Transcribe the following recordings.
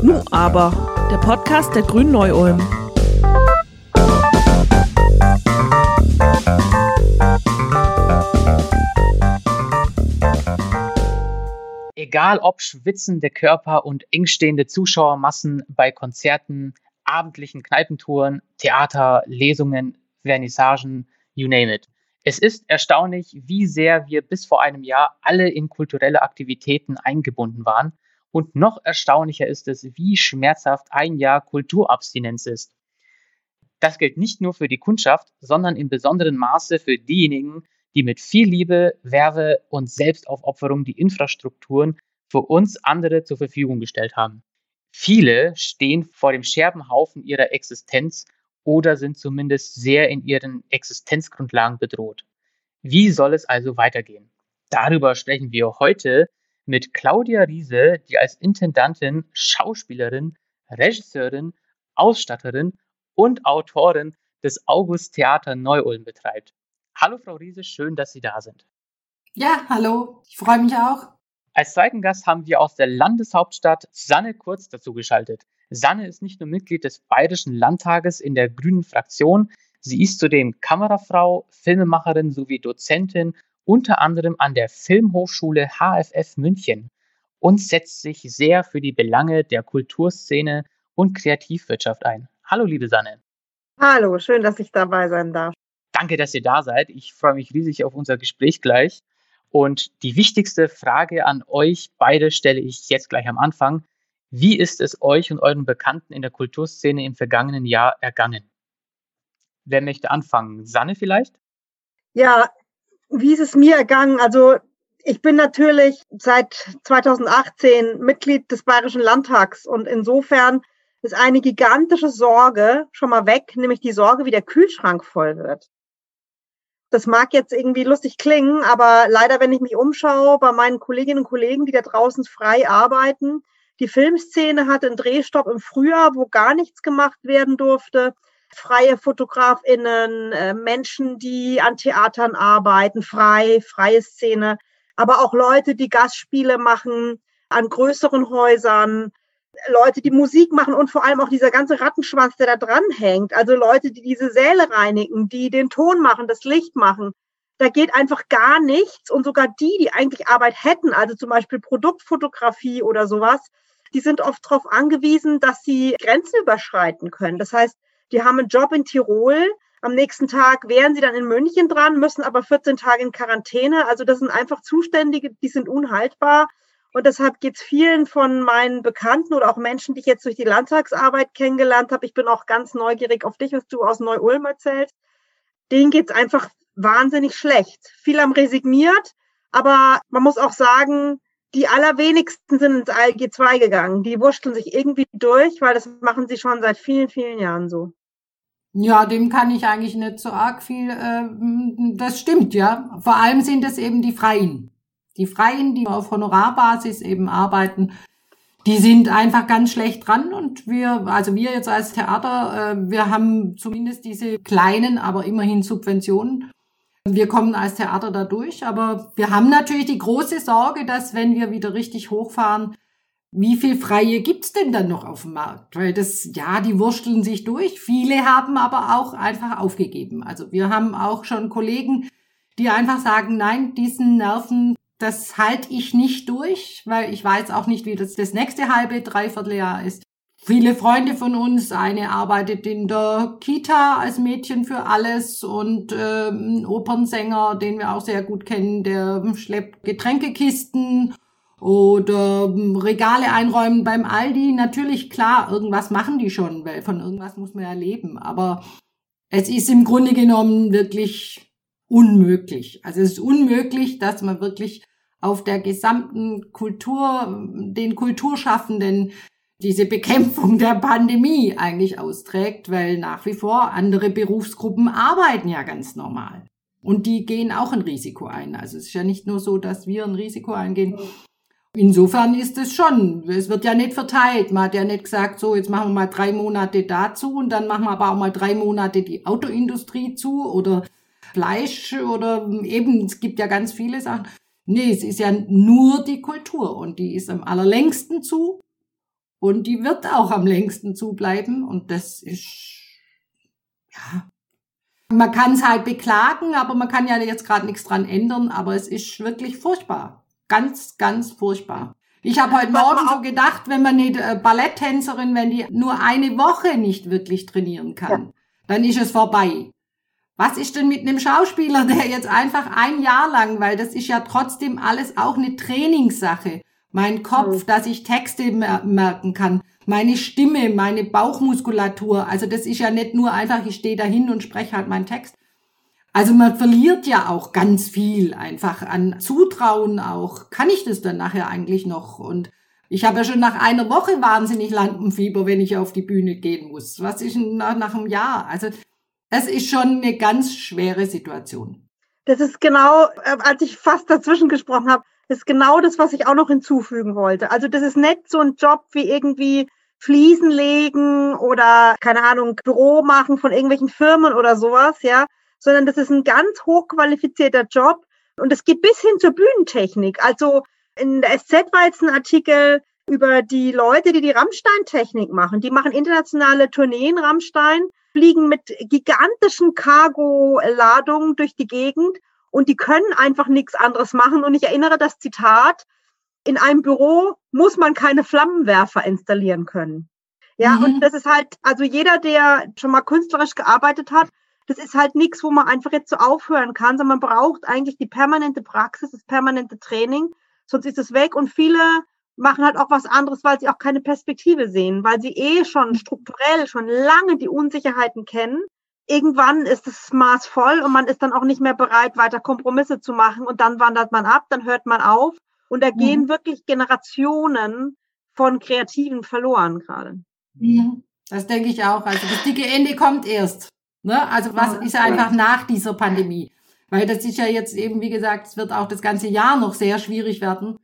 Nu aber, der Podcast der Grünen Neu-Ulm. Egal ob schwitzende Körper und engstehende Zuschauermassen bei Konzerten, abendlichen Kneipentouren, Theater, Lesungen, Vernissagen, you name it. Es ist erstaunlich, wie sehr wir bis vor einem Jahr alle in kulturelle Aktivitäten eingebunden waren. Und noch erstaunlicher ist es, wie schmerzhaft ein Jahr Kulturabstinenz ist. Das gilt nicht nur für die Kundschaft, sondern in besonderem Maße für diejenigen, die mit viel Liebe, Werbe und Selbstaufopferung die Infrastrukturen für uns andere zur Verfügung gestellt haben. Viele stehen vor dem Scherbenhaufen ihrer Existenz oder sind zumindest sehr in ihren Existenzgrundlagen bedroht. Wie soll es also weitergehen? Darüber sprechen wir heute mit Claudia Riese, die als Intendantin, Schauspielerin, Regisseurin, Ausstatterin und Autorin des August Theater Neu-Ulm betreibt. Hallo Frau Riese, schön, dass Sie da sind. Ja, hallo, ich freue mich auch. Als zweiten Gast haben wir aus der Landeshauptstadt Sanne Kurz dazu geschaltet. Sanne ist nicht nur Mitglied des Bayerischen Landtages in der Grünen Fraktion, sie ist zudem Kamerafrau, Filmemacherin sowie Dozentin unter anderem an der Filmhochschule HFF München und setzt sich sehr für die Belange der Kulturszene und Kreativwirtschaft ein. Hallo, liebe Sanne. Hallo, schön, dass ich dabei sein darf. Danke, dass ihr da seid. Ich freue mich riesig auf unser Gespräch gleich. Und die wichtigste Frage an euch beide stelle ich jetzt gleich am Anfang. Wie ist es euch und euren Bekannten in der Kulturszene im vergangenen Jahr ergangen? Wer möchte anfangen? Sanne vielleicht? Ja, wie ist es mir ergangen? Also ich bin natürlich seit 2018 Mitglied des Bayerischen Landtags und insofern ist eine gigantische Sorge schon mal weg, nämlich die Sorge, wie der Kühlschrank voll wird. Das mag jetzt irgendwie lustig klingen, aber leider, wenn ich mich umschaue bei meinen Kolleginnen und Kollegen, die da draußen frei arbeiten, die Filmszene hatte einen Drehstopp im Frühjahr, wo gar nichts gemacht werden durfte. Freie Fotografinnen, äh, Menschen, die an Theatern arbeiten, frei, freie Szene, aber auch Leute, die Gastspiele machen an größeren Häusern, Leute, die Musik machen und vor allem auch dieser ganze Rattenschwanz, der da dran hängt. Also Leute, die diese Säle reinigen, die den Ton machen, das Licht machen. Da geht einfach gar nichts. Und sogar die, die eigentlich Arbeit hätten, also zum Beispiel Produktfotografie oder sowas, die sind oft darauf angewiesen, dass sie Grenzen überschreiten können. Das heißt, die haben einen Job in Tirol, am nächsten Tag wären sie dann in München dran, müssen aber 14 Tage in Quarantäne. Also das sind einfach Zuständige, die sind unhaltbar. Und deshalb geht es vielen von meinen Bekannten oder auch Menschen, die ich jetzt durch die Landtagsarbeit kennengelernt habe. Ich bin auch ganz neugierig auf dich, was du aus Neu-Ulm erzählst. Denen geht es einfach wahnsinnig schlecht. Viele haben resigniert, aber man muss auch sagen, die allerwenigsten sind ins ALG2 gegangen. Die wurschteln sich irgendwie durch, weil das machen sie schon seit vielen, vielen Jahren so. Ja, dem kann ich eigentlich nicht so arg viel. Äh, das stimmt, ja. Vor allem sind es eben die Freien. Die Freien, die auf Honorarbasis eben arbeiten, die sind einfach ganz schlecht dran und wir, also wir jetzt als Theater, äh, wir haben zumindest diese kleinen, aber immerhin Subventionen wir kommen als Theater da durch, aber wir haben natürlich die große Sorge, dass wenn wir wieder richtig hochfahren, wie viel Freie gibt's denn dann noch auf dem Markt? Weil das, ja, die wursteln sich durch. Viele haben aber auch einfach aufgegeben. Also wir haben auch schon Kollegen, die einfach sagen, nein, diesen Nerven, das halte ich nicht durch, weil ich weiß auch nicht, wie das das nächste halbe, dreiviertel Jahr ist viele Freunde von uns. Eine arbeitet in der Kita als Mädchen für alles und äh, ein Opernsänger, den wir auch sehr gut kennen, der schleppt Getränkekisten oder ähm, Regale einräumen beim Aldi. Natürlich, klar, irgendwas machen die schon, weil von irgendwas muss man ja leben. Aber es ist im Grunde genommen wirklich unmöglich. Also es ist unmöglich, dass man wirklich auf der gesamten Kultur, den Kulturschaffenden diese Bekämpfung der Pandemie eigentlich austrägt, weil nach wie vor andere Berufsgruppen arbeiten ja ganz normal. Und die gehen auch ein Risiko ein. Also es ist ja nicht nur so, dass wir ein Risiko eingehen. Insofern ist es schon, es wird ja nicht verteilt. Man hat ja nicht gesagt, so, jetzt machen wir mal drei Monate dazu und dann machen wir aber auch mal drei Monate die Autoindustrie zu oder Fleisch oder eben, es gibt ja ganz viele Sachen. Nee, es ist ja nur die Kultur und die ist am allerlängsten zu und die wird auch am längsten zubleiben und das ist, ja, man kann es halt beklagen, aber man kann ja jetzt gerade nichts dran ändern, aber es ist wirklich furchtbar. Ganz, ganz furchtbar. Ich habe heute Morgen so gedacht, wenn man eine äh, Balletttänzerin, wenn die nur eine Woche nicht wirklich trainieren kann, ja. dann ist es vorbei. Was ist denn mit einem Schauspieler, der jetzt einfach ein Jahr lang, weil das ist ja trotzdem alles auch eine Trainingssache. Mein Kopf, mhm. dass ich Texte merken kann, meine Stimme, meine Bauchmuskulatur. Also das ist ja nicht nur einfach, ich stehe dahin und spreche halt meinen Text. Also man verliert ja auch ganz viel einfach an Zutrauen auch. Kann ich das dann nachher eigentlich noch? Und ich habe ja schon nach einer Woche wahnsinnig Lampenfieber, wenn ich auf die Bühne gehen muss. Was ist nach, nach einem Jahr? Also das ist schon eine ganz schwere Situation. Das ist genau, äh, als ich fast dazwischen gesprochen habe, ist genau das, was ich auch noch hinzufügen wollte. Also das ist nicht so ein Job wie irgendwie Fliesen legen oder keine Ahnung, Büro machen von irgendwelchen Firmen oder sowas, ja, sondern das ist ein ganz hochqualifizierter Job und es geht bis hin zur Bühnentechnik. Also in der SZ war jetzt ein Artikel über die Leute, die die Rammstein-Technik machen. Die machen internationale Tourneen, Rammstein, fliegen mit gigantischen Cargo-Ladungen durch die Gegend und die können einfach nichts anderes machen. Und ich erinnere das Zitat, in einem Büro muss man keine Flammenwerfer installieren können. Ja, mhm. und das ist halt, also jeder, der schon mal künstlerisch gearbeitet hat, das ist halt nichts, wo man einfach jetzt so aufhören kann, sondern man braucht eigentlich die permanente Praxis, das permanente Training, sonst ist es weg und viele machen halt auch was anderes, weil sie auch keine Perspektive sehen, weil sie eh schon mhm. strukturell schon lange die Unsicherheiten kennen. Irgendwann ist das Maß voll und man ist dann auch nicht mehr bereit, weiter Kompromisse zu machen und dann wandert man ab, dann hört man auf und da gehen mhm. wirklich Generationen von Kreativen verloren gerade. Mhm. Das denke ich auch. Also das dicke Ende kommt erst. Ne? Also was ist einfach nach dieser Pandemie? Weil das ist ja jetzt eben, wie gesagt, es wird auch das ganze Jahr noch sehr schwierig werden.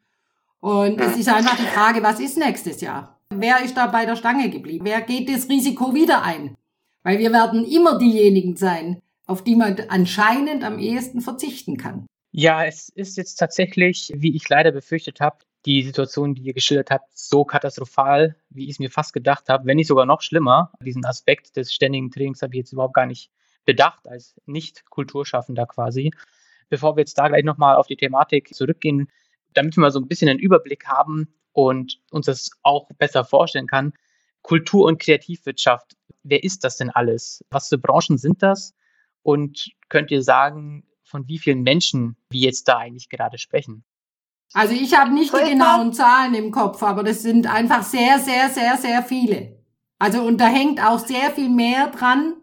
Und es ist einfach die Frage, was ist nächstes Jahr? Wer ist da bei der Stange geblieben? Wer geht das Risiko wieder ein? Weil wir werden immer diejenigen sein, auf die man anscheinend am ehesten verzichten kann. Ja, es ist jetzt tatsächlich, wie ich leider befürchtet habe, die Situation, die ihr geschildert habt, so katastrophal, wie ich es mir fast gedacht habe, wenn nicht sogar noch schlimmer. Diesen Aspekt des ständigen Trainings habe ich jetzt überhaupt gar nicht bedacht, als Nicht-Kulturschaffender quasi. Bevor wir jetzt da gleich nochmal auf die Thematik zurückgehen, damit wir mal so ein bisschen einen Überblick haben und uns das auch besser vorstellen kann. Kultur- und Kreativwirtschaft, wer ist das denn alles? Was für Branchen sind das? Und könnt ihr sagen, von wie vielen Menschen wir jetzt da eigentlich gerade sprechen? Also ich habe nicht die genauen Zahlen im Kopf, aber das sind einfach sehr, sehr, sehr, sehr viele. Also und da hängt auch sehr viel mehr dran,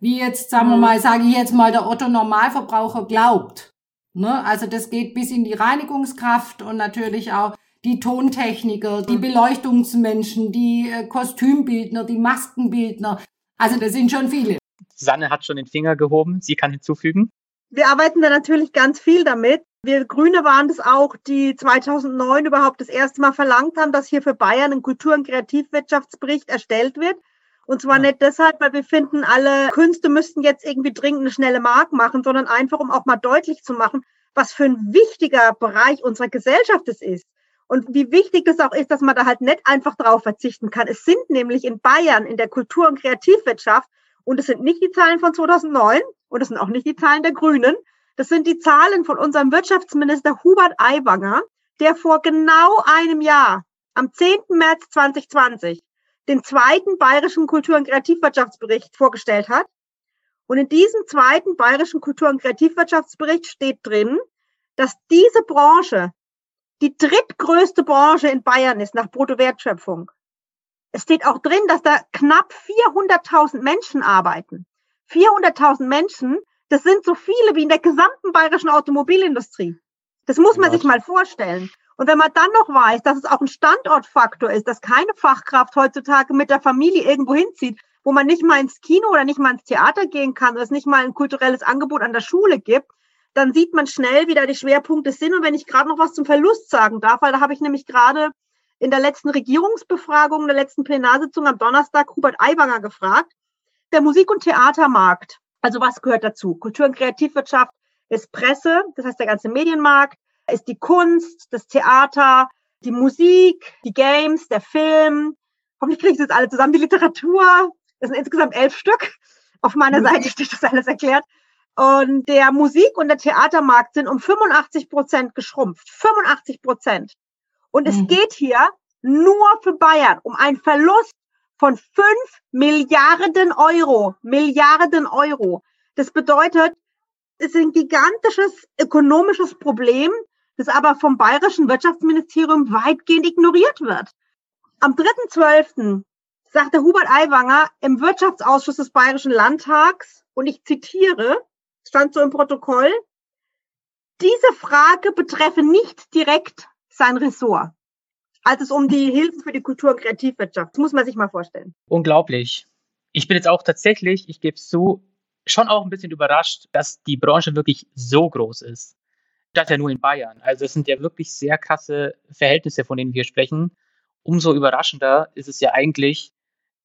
wie jetzt, sagen wir mhm. mal, sage ich jetzt mal, der Otto Normalverbraucher glaubt. Ne? Also das geht bis in die Reinigungskraft und natürlich auch die Tontechniker, die mhm. Beleuchtungsmenschen, die äh, Kostümbildner, die Maskenbildner. Also das sind schon viele. Sanne hat schon den Finger gehoben. Sie kann hinzufügen. Wir arbeiten da natürlich ganz viel damit. Wir Grüne waren das auch, die 2009 überhaupt das erste Mal verlangt haben, dass hier für Bayern ein Kultur- und Kreativwirtschaftsbericht erstellt wird. Und zwar nicht deshalb, weil wir finden, alle Künste müssten jetzt irgendwie dringend eine schnelle Mark machen, sondern einfach, um auch mal deutlich zu machen, was für ein wichtiger Bereich unserer Gesellschaft es ist. Und wie wichtig es auch ist, dass man da halt nicht einfach drauf verzichten kann. Es sind nämlich in Bayern in der Kultur- und Kreativwirtschaft, und es sind nicht die Zahlen von 2009 und es sind auch nicht die Zahlen der Grünen, das sind die Zahlen von unserem Wirtschaftsminister Hubert Aiwanger, der vor genau einem Jahr, am 10. März 2020, den zweiten bayerischen Kultur- und Kreativwirtschaftsbericht vorgestellt hat. Und in diesem zweiten bayerischen Kultur- und Kreativwirtschaftsbericht steht drin, dass diese Branche die drittgrößte Branche in Bayern ist nach Bruttowertschöpfung. Es steht auch drin, dass da knapp 400.000 Menschen arbeiten. 400.000 Menschen, das sind so viele wie in der gesamten bayerischen Automobilindustrie. Das muss man ja. sich mal vorstellen. Und wenn man dann noch weiß, dass es auch ein Standortfaktor ist, dass keine Fachkraft heutzutage mit der Familie irgendwo hinzieht, wo man nicht mal ins Kino oder nicht mal ins Theater gehen kann, oder es nicht mal ein kulturelles Angebot an der Schule gibt, dann sieht man schnell, wie da die Schwerpunkte sind. Und wenn ich gerade noch was zum Verlust sagen darf, weil da habe ich nämlich gerade in der letzten Regierungsbefragung, in der letzten Plenarsitzung am Donnerstag Hubert Aiwanger gefragt, der Musik- und Theatermarkt, also was gehört dazu? Kultur- und Kreativwirtschaft ist Presse, das heißt der ganze Medienmarkt, ist die Kunst, das Theater, die Musik, die Games, der Film. Hoffentlich kriege ich das alle zusammen. Die Literatur. Das sind insgesamt elf Stück. Auf meiner mhm. Seite steht das alles erklärt. Und der Musik- und der Theatermarkt sind um 85 Prozent geschrumpft. 85 Prozent. Und es mhm. geht hier nur für Bayern um einen Verlust von 5 Milliarden Euro. Milliarden Euro. Das bedeutet, es ist ein gigantisches ökonomisches Problem, das aber vom bayerischen Wirtschaftsministerium weitgehend ignoriert wird. Am 3.12. sagte Hubert Aiwanger im Wirtschaftsausschuss des Bayerischen Landtags, und ich zitiere, stand so im Protokoll, diese Frage betreffe nicht direkt sein Ressort, als es um die Hilfen für die Kultur- und Kreativwirtschaft. Das muss man sich mal vorstellen. Unglaublich. Ich bin jetzt auch tatsächlich, ich gebe es zu, schon auch ein bisschen überrascht, dass die Branche wirklich so groß ist. Das ja nur in Bayern. Also es sind ja wirklich sehr krasse Verhältnisse, von denen wir sprechen. Umso überraschender ist es ja eigentlich,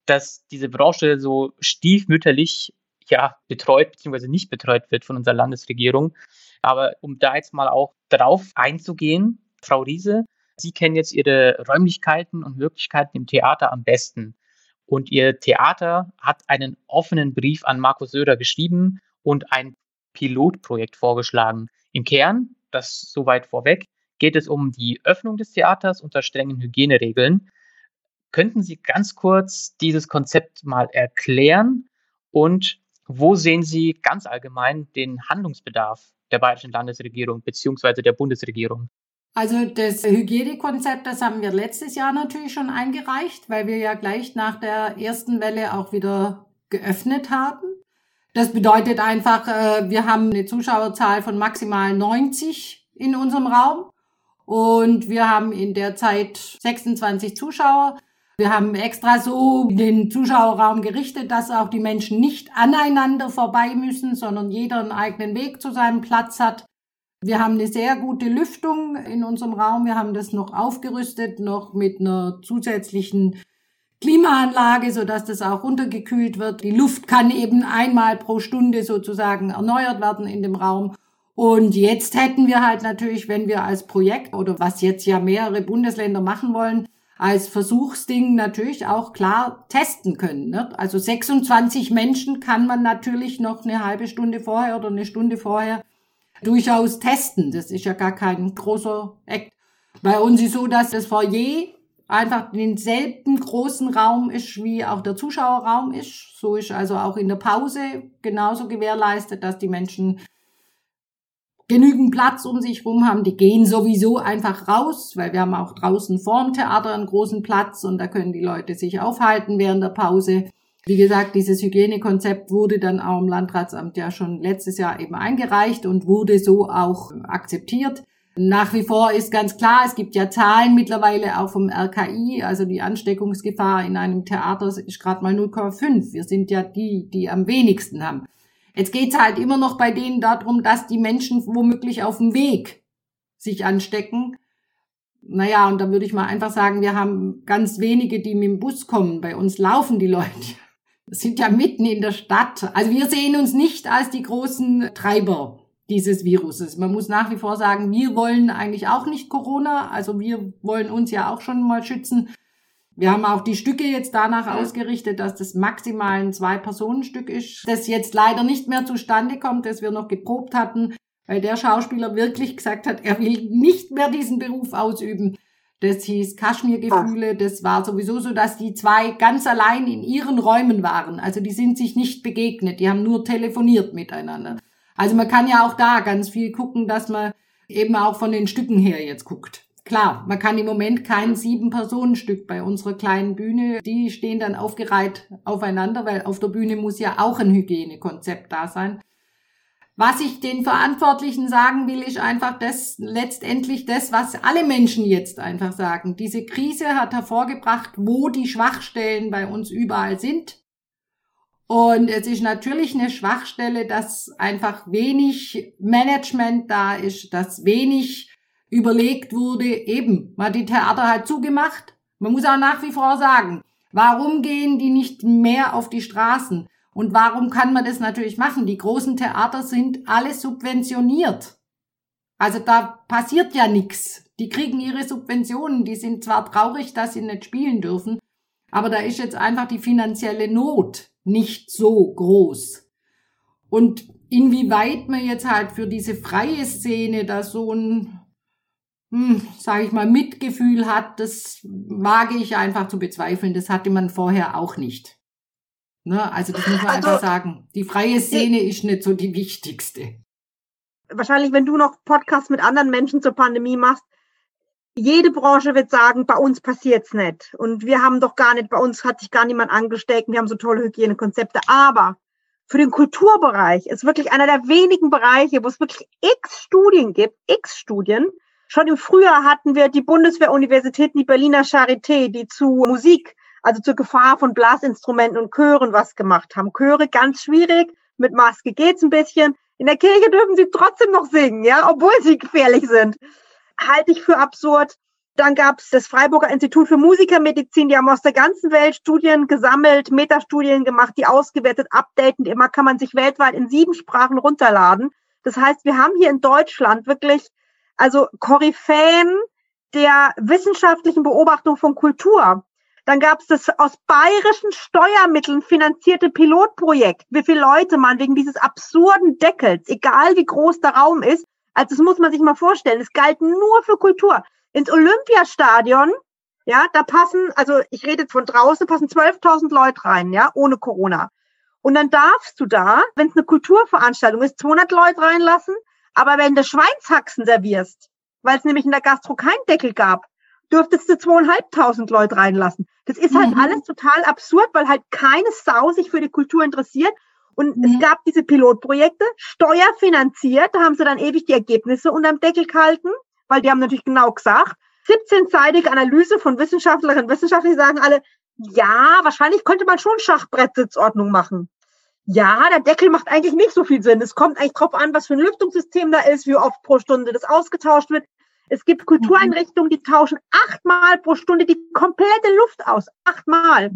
dass diese Branche so stiefmütterlich ja, betreut bzw. nicht betreut wird von unserer Landesregierung. Aber um da jetzt mal auch drauf einzugehen, Frau Riese, Sie kennen jetzt Ihre Räumlichkeiten und Möglichkeiten im Theater am besten. Und Ihr Theater hat einen offenen Brief an Markus Söder geschrieben und ein Pilotprojekt vorgeschlagen. Im Kern das soweit vorweg, geht es um die Öffnung des Theaters unter strengen Hygieneregeln. Könnten Sie ganz kurz dieses Konzept mal erklären und wo sehen Sie ganz allgemein den Handlungsbedarf der bayerischen Landesregierung bzw. der Bundesregierung? Also das Hygienekonzept, das haben wir letztes Jahr natürlich schon eingereicht, weil wir ja gleich nach der ersten Welle auch wieder geöffnet haben. Das bedeutet einfach, äh, wir haben eine Zuschauerzahl von maximal 90 in unserem Raum und wir haben in der Zeit 26 Zuschauer. Wir haben extra so den Zuschauerraum gerichtet, dass auch die Menschen nicht aneinander vorbei müssen, sondern jeder einen eigenen Weg zu seinem Platz hat. Wir haben eine sehr gute Lüftung in unserem Raum. Wir haben das noch aufgerüstet, noch mit einer zusätzlichen Klimaanlage, so dass das auch runtergekühlt wird. Die Luft kann eben einmal pro Stunde sozusagen erneuert werden in dem Raum. Und jetzt hätten wir halt natürlich, wenn wir als Projekt oder was jetzt ja mehrere Bundesländer machen wollen, als Versuchsding natürlich auch klar testen können. Ne? Also 26 Menschen kann man natürlich noch eine halbe Stunde vorher oder eine Stunde vorher durchaus testen. Das ist ja gar kein großer Act. Bei uns ist so, dass das Foyer einfach denselben großen Raum ist, wie auch der Zuschauerraum ist. So ist also auch in der Pause genauso gewährleistet, dass die Menschen genügend Platz um sich rum haben. Die gehen sowieso einfach raus, weil wir haben auch draußen vorm Theater einen großen Platz und da können die Leute sich aufhalten während der Pause. Wie gesagt, dieses Hygienekonzept wurde dann auch im Landratsamt ja schon letztes Jahr eben eingereicht und wurde so auch akzeptiert. Nach wie vor ist ganz klar, es gibt ja Zahlen mittlerweile auch vom RKI, also die Ansteckungsgefahr in einem Theater ist gerade mal 0,5. Wir sind ja die, die am wenigsten haben. Jetzt geht's halt immer noch bei denen darum, dass die Menschen womöglich auf dem Weg sich anstecken. Naja, und da würde ich mal einfach sagen, wir haben ganz wenige, die mit dem Bus kommen. Bei uns laufen die Leute. Wir sind ja mitten in der Stadt. Also wir sehen uns nicht als die großen Treiber dieses Viruses. Man muss nach wie vor sagen, wir wollen eigentlich auch nicht Corona, also wir wollen uns ja auch schon mal schützen. Wir haben auch die Stücke jetzt danach ausgerichtet, dass das maximal ein Zwei-Personen-Stück ist, das jetzt leider nicht mehr zustande kommt, das wir noch geprobt hatten, weil der Schauspieler wirklich gesagt hat, er will nicht mehr diesen Beruf ausüben. Das hieß Kaschmirgefühle. Das war sowieso so, dass die zwei ganz allein in ihren Räumen waren. Also die sind sich nicht begegnet. Die haben nur telefoniert miteinander. Also man kann ja auch da ganz viel gucken, dass man eben auch von den Stücken her jetzt guckt. Klar, man kann im Moment kein Sieben-Personen-Stück bei unserer kleinen Bühne. Die stehen dann aufgereiht aufeinander, weil auf der Bühne muss ja auch ein Hygienekonzept da sein. Was ich den Verantwortlichen sagen will, ist einfach das, letztendlich das, was alle Menschen jetzt einfach sagen. Diese Krise hat hervorgebracht, wo die Schwachstellen bei uns überall sind. Und es ist natürlich eine Schwachstelle, dass einfach wenig Management da ist, dass wenig überlegt wurde, eben, man hat die Theater halt zugemacht. Man muss auch nach wie vor sagen, warum gehen die nicht mehr auf die Straßen? Und warum kann man das natürlich machen? Die großen Theater sind alle subventioniert. Also da passiert ja nichts. Die kriegen ihre Subventionen, die sind zwar traurig, dass sie nicht spielen dürfen, aber da ist jetzt einfach die finanzielle Not nicht so groß. Und inwieweit man jetzt halt für diese freie Szene da so ein, hm, sage ich mal, Mitgefühl hat, das wage ich einfach zu bezweifeln. Das hatte man vorher auch nicht. Ne? Also das muss man also, einfach sagen. Die freie Szene ist nicht so die wichtigste. Wahrscheinlich, wenn du noch Podcasts mit anderen Menschen zur Pandemie machst, jede Branche wird sagen, bei uns passiert's nicht. Und wir haben doch gar nicht, bei uns hat sich gar niemand angesteckt, wir haben so tolle Hygienekonzepte. Aber für den Kulturbereich ist wirklich einer der wenigen Bereiche, wo es wirklich x Studien gibt, x Studien. Schon im Frühjahr hatten wir die Bundeswehruniversität, die Berliner Charité, die zu Musik, also zur Gefahr von Blasinstrumenten und Chören was gemacht haben. Chöre ganz schwierig, mit Maske geht's ein bisschen. In der Kirche dürfen sie trotzdem noch singen, ja, obwohl sie gefährlich sind. Halte ich für absurd. Dann gab es das Freiburger Institut für Musikermedizin, die haben aus der ganzen Welt Studien gesammelt, Metastudien gemacht, die ausgewertet, updaten. Immer kann man sich weltweit in sieben Sprachen runterladen. Das heißt, wir haben hier in Deutschland wirklich, also Koryphäen der wissenschaftlichen Beobachtung von Kultur. Dann gab es das aus bayerischen Steuermitteln finanzierte Pilotprojekt, wie viele Leute man wegen dieses absurden Deckels, egal wie groß der Raum ist, also das muss man sich mal vorstellen, es galt nur für Kultur ins Olympiastadion, ja, da passen, also ich rede von draußen, passen 12.000 Leute rein, ja, ohne Corona. Und dann darfst du da, wenn es eine Kulturveranstaltung ist, 200 Leute reinlassen, aber wenn du Schweinshaxen servierst, weil es nämlich in der Gastro keinen Deckel gab, dürftest du zweieinhalbtausend Leute reinlassen. Das ist halt mhm. alles total absurd, weil halt keine Sau sich für die Kultur interessiert. Und mhm. es gab diese Pilotprojekte, steuerfinanziert, da haben sie dann ewig die Ergebnisse unterm Deckel gehalten weil die haben natürlich genau gesagt, 17-seitige Analyse von Wissenschaftlerinnen und Wissenschaftlern, die sagen alle, ja, wahrscheinlich könnte man schon Schachbrettsitzordnung machen. Ja, der Deckel macht eigentlich nicht so viel Sinn. Es kommt eigentlich drauf an, was für ein Lüftungssystem da ist, wie oft pro Stunde das ausgetauscht wird. Es gibt Kultureinrichtungen, die tauschen achtmal pro Stunde die komplette Luft aus. Achtmal.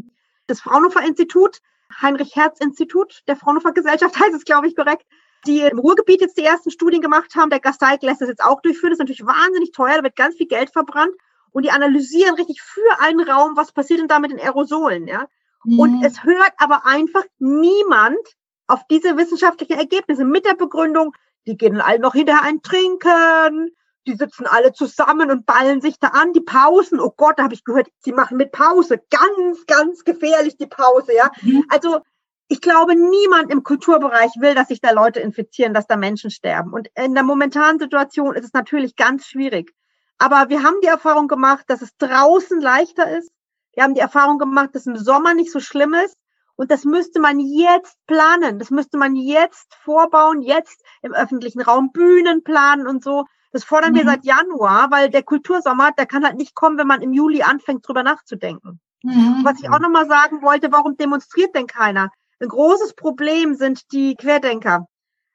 Das Fraunhofer Institut, Heinrich Herz Institut der Fraunhofer Gesellschaft heißt es, glaube ich, korrekt, die im Ruhrgebiet jetzt die ersten Studien gemacht haben. Der Gasteig lässt das jetzt auch durchführen. Das ist natürlich wahnsinnig teuer, da wird ganz viel Geld verbrannt. Und die analysieren richtig für einen Raum, was passiert denn da mit den Aerosolen, ja. Mhm. Und es hört aber einfach niemand auf diese wissenschaftlichen Ergebnisse mit der Begründung, die gehen alle noch hinterher ein Trinken, die sitzen alle zusammen und ballen sich da an. Die Pausen, oh Gott, da habe ich gehört, die machen mit Pause ganz, ganz gefährlich die Pause, ja. Mhm. Also ich glaube, niemand im Kulturbereich will, dass sich da Leute infizieren, dass da Menschen sterben. Und in der momentanen Situation ist es natürlich ganz schwierig. Aber wir haben die Erfahrung gemacht, dass es draußen leichter ist. Wir haben die Erfahrung gemacht, dass im Sommer nicht so schlimm ist. Und das müsste man jetzt planen. Das müsste man jetzt vorbauen, jetzt im öffentlichen Raum Bühnen planen und so. Das fordern mhm. wir seit Januar, weil der Kultursommer, der kann halt nicht kommen, wenn man im Juli anfängt, drüber nachzudenken. Mhm. Was ich auch nochmal sagen wollte, warum demonstriert denn keiner? Ein großes Problem sind die Querdenker.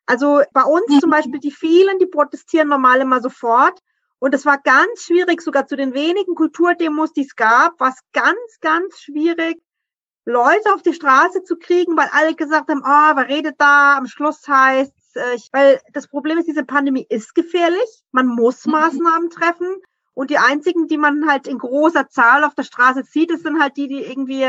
Also bei uns mhm. zum Beispiel die vielen, die protestieren normal immer sofort. Und es war ganz schwierig, sogar zu den wenigen Kulturdemos, die es gab, war es ganz, ganz schwierig, Leute auf die Straße zu kriegen, weil alle gesagt haben, oh, wer redet da? Am Schluss heißt äh, weil das Problem ist, diese Pandemie ist gefährlich. Man muss mhm. Maßnahmen treffen. Und die einzigen, die man halt in großer Zahl auf der Straße sieht, das sind halt die, die irgendwie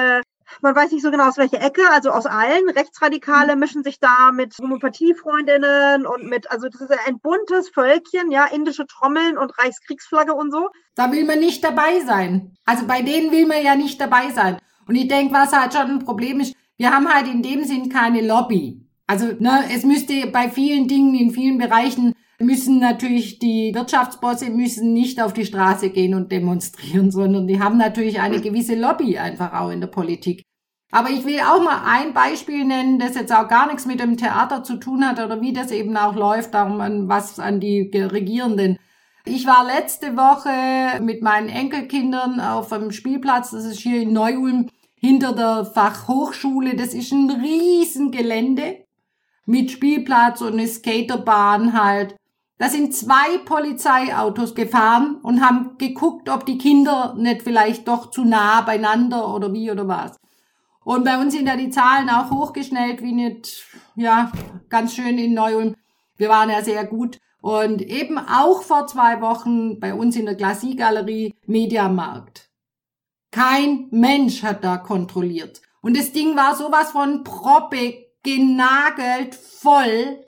man weiß nicht so genau aus welcher Ecke, also aus allen. Rechtsradikale mhm. mischen sich da mit Homöopathiefreundinnen und mit, also das ist ein buntes Völkchen, ja, indische Trommeln und Reichskriegsflagge und so. Da will man nicht dabei sein. Also bei denen will man ja nicht dabei sein. Und ich denke, was halt schon ein Problem ist, wir haben halt in dem Sinn keine Lobby. Also ne, es müsste bei vielen Dingen, in vielen Bereichen müssen natürlich die Wirtschaftsbosse müssen nicht auf die Straße gehen und demonstrieren, sondern die haben natürlich eine gewisse Lobby einfach auch in der Politik. Aber ich will auch mal ein Beispiel nennen, das jetzt auch gar nichts mit dem Theater zu tun hat oder wie das eben auch läuft, darum an was an die Regierenden. Ich war letzte Woche mit meinen Enkelkindern auf einem Spielplatz, das ist hier in Neu-Ulm, hinter der Fachhochschule. Das ist ein Riesengelände mit Spielplatz und eine Skaterbahn halt. Da sind zwei Polizeiautos gefahren und haben geguckt, ob die Kinder nicht vielleicht doch zu nah beieinander oder wie oder was. Und bei uns sind ja die Zahlen auch hochgeschnellt, wie nicht, ja, ganz schön in Neu-Ulm. Wir waren ja sehr gut. Und eben auch vor zwei Wochen bei uns in der Klassiegalerie Mediamarkt. Kein Mensch hat da kontrolliert. Und das Ding war sowas von proppe genagelt voll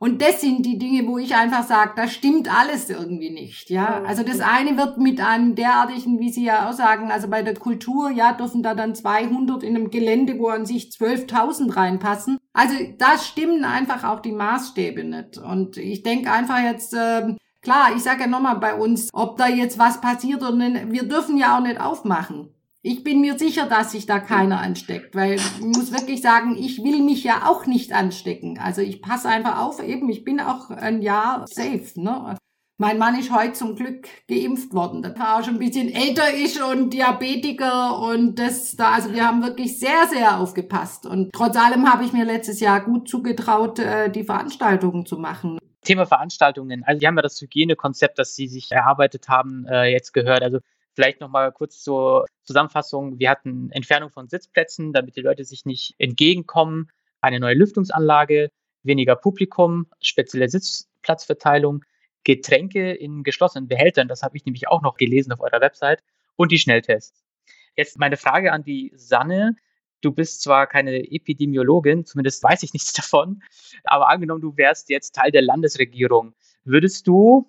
und das sind die Dinge, wo ich einfach sage, da stimmt alles irgendwie nicht, ja. Also das eine wird mit einem derartigen, wie Sie ja auch sagen, also bei der Kultur, ja, dürfen da dann 200 in einem Gelände, wo an sich 12.000 reinpassen. Also da stimmen einfach auch die Maßstäbe nicht. Und ich denke einfach jetzt, äh, klar, ich sage ja nochmal bei uns, ob da jetzt was passiert oder nicht, wir dürfen ja auch nicht aufmachen. Ich bin mir sicher, dass sich da keiner ansteckt, weil ich muss wirklich sagen, ich will mich ja auch nicht anstecken. Also ich passe einfach auf, eben, ich bin auch ein Jahr safe. Ne? Mein Mann ist heute zum Glück geimpft worden, der auch schon ein bisschen älter ist und Diabetiker und das da, also wir haben wirklich sehr, sehr aufgepasst. Und trotz allem habe ich mir letztes Jahr gut zugetraut, äh, die Veranstaltungen zu machen. Thema Veranstaltungen. Also, Sie haben ja das Hygienekonzept, das Sie sich erarbeitet haben, äh, jetzt gehört. Also, Vielleicht nochmal kurz zur Zusammenfassung. Wir hatten Entfernung von Sitzplätzen, damit die Leute sich nicht entgegenkommen, eine neue Lüftungsanlage, weniger Publikum, spezielle Sitzplatzverteilung, Getränke in geschlossenen Behältern, das habe ich nämlich auch noch gelesen auf eurer Website, und die Schnelltests. Jetzt meine Frage an die Sanne. Du bist zwar keine Epidemiologin, zumindest weiß ich nichts davon, aber angenommen, du wärst jetzt Teil der Landesregierung. Würdest du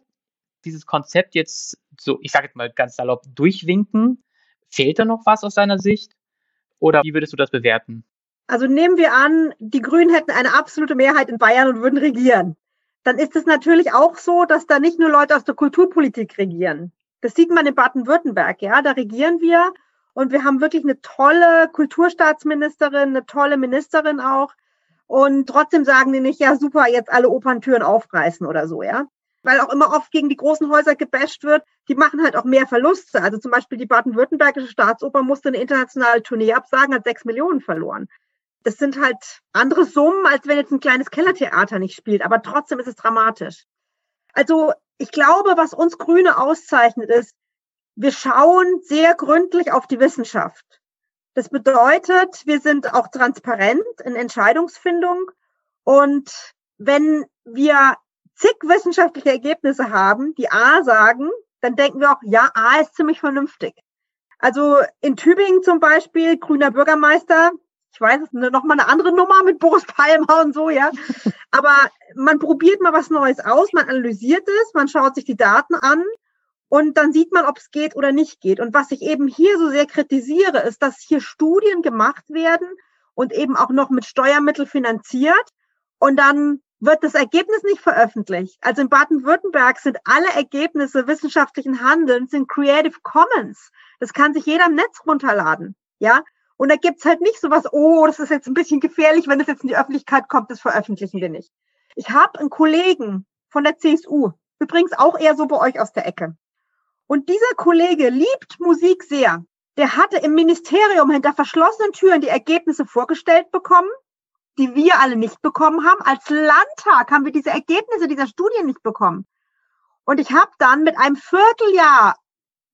dieses Konzept jetzt so, ich sage jetzt mal ganz salopp, durchwinken? Fehlt da noch was aus deiner Sicht? Oder wie würdest du das bewerten? Also nehmen wir an, die Grünen hätten eine absolute Mehrheit in Bayern und würden regieren. Dann ist es natürlich auch so, dass da nicht nur Leute aus der Kulturpolitik regieren. Das sieht man in Baden-Württemberg, ja, da regieren wir und wir haben wirklich eine tolle Kulturstaatsministerin, eine tolle Ministerin auch. Und trotzdem sagen die nicht, ja super, jetzt alle Operntüren aufreißen oder so, ja weil auch immer oft gegen die großen Häuser gebasht wird, die machen halt auch mehr Verluste. Also zum Beispiel die baden-württembergische Staatsoper musste eine internationale Tournee absagen, hat sechs Millionen verloren. Das sind halt andere Summen, als wenn jetzt ein kleines Kellertheater nicht spielt, aber trotzdem ist es dramatisch. Also ich glaube, was uns Grüne auszeichnet, ist, wir schauen sehr gründlich auf die Wissenschaft. Das bedeutet, wir sind auch transparent in Entscheidungsfindung und wenn wir zig wissenschaftliche Ergebnisse haben, die A sagen, dann denken wir auch, ja, A ist ziemlich vernünftig. Also in Tübingen zum Beispiel, grüner Bürgermeister, ich weiß, es ist noch mal eine andere Nummer mit Boris Palmer und so, ja. Aber man probiert mal was Neues aus, man analysiert es, man schaut sich die Daten an und dann sieht man, ob es geht oder nicht geht. Und was ich eben hier so sehr kritisiere, ist, dass hier Studien gemacht werden und eben auch noch mit Steuermitteln finanziert und dann wird das Ergebnis nicht veröffentlicht. Also in Baden-Württemberg sind alle Ergebnisse wissenschaftlichen Handelns in Creative Commons. Das kann sich jeder im Netz runterladen. Ja. Und da gibt's halt nicht sowas, oh, das ist jetzt ein bisschen gefährlich, wenn das jetzt in die Öffentlichkeit kommt, das veröffentlichen wir nicht. Ich habe einen Kollegen von der CSU, übrigens auch eher so bei euch aus der Ecke. Und dieser Kollege liebt Musik sehr. Der hatte im Ministerium hinter verschlossenen Türen die Ergebnisse vorgestellt bekommen die wir alle nicht bekommen haben. Als Landtag haben wir diese Ergebnisse dieser Studien nicht bekommen. Und ich habe dann mit einem Vierteljahr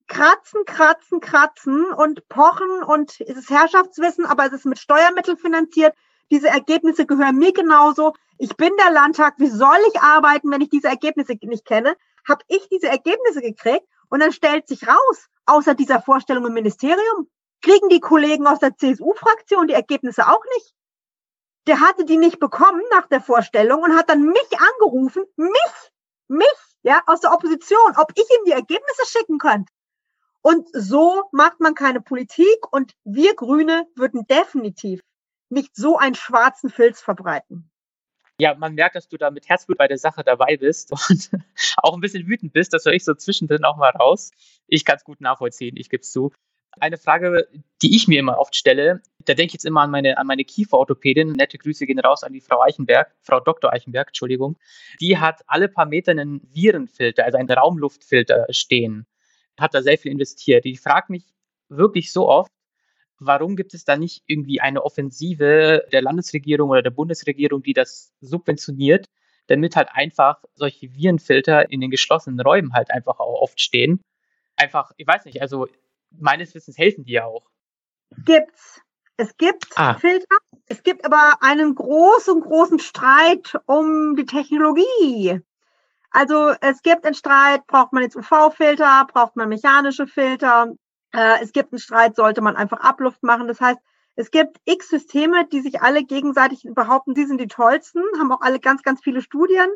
kratzen, kratzen, kratzen und pochen und es ist Herrschaftswissen, aber es ist mit Steuermitteln finanziert. Diese Ergebnisse gehören mir genauso. Ich bin der Landtag. Wie soll ich arbeiten, wenn ich diese Ergebnisse nicht kenne? Habe ich diese Ergebnisse gekriegt und dann stellt sich raus, außer dieser Vorstellung im Ministerium, kriegen die Kollegen aus der CSU-Fraktion die Ergebnisse auch nicht der hatte die nicht bekommen nach der Vorstellung und hat dann mich angerufen, mich, mich, ja, aus der Opposition, ob ich ihm die Ergebnisse schicken könnte. Und so macht man keine Politik und wir Grüne würden definitiv nicht so einen schwarzen Filz verbreiten. Ja, man merkt, dass du da mit Herzblut bei der Sache dabei bist und auch ein bisschen wütend bist. Das höre ich so zwischendrin auch mal raus. Ich kann es gut nachvollziehen, ich gebe es zu. Eine Frage, die ich mir immer oft stelle, da denke ich jetzt immer an meine, an meine Kieferorthopädin. Nette Grüße gehen raus an die Frau Eichenberg, Frau Dr. Eichenberg, Entschuldigung. Die hat alle paar Meter einen Virenfilter, also einen Raumluftfilter stehen. Hat da sehr viel investiert. Ich frage mich wirklich so oft, warum gibt es da nicht irgendwie eine Offensive der Landesregierung oder der Bundesregierung, die das subventioniert, damit halt einfach solche Virenfilter in den geschlossenen Räumen halt einfach auch oft stehen. Einfach, ich weiß nicht, also meines Wissens helfen die ja auch. Gibt's. Es gibt ah. Filter. Es gibt aber einen großen, großen Streit um die Technologie. Also es gibt einen Streit, braucht man jetzt UV-Filter, braucht man mechanische Filter. Äh, es gibt einen Streit, sollte man einfach Abluft machen. Das heißt, es gibt x Systeme, die sich alle gegenseitig behaupten, die sind die tollsten, haben auch alle ganz, ganz viele Studien.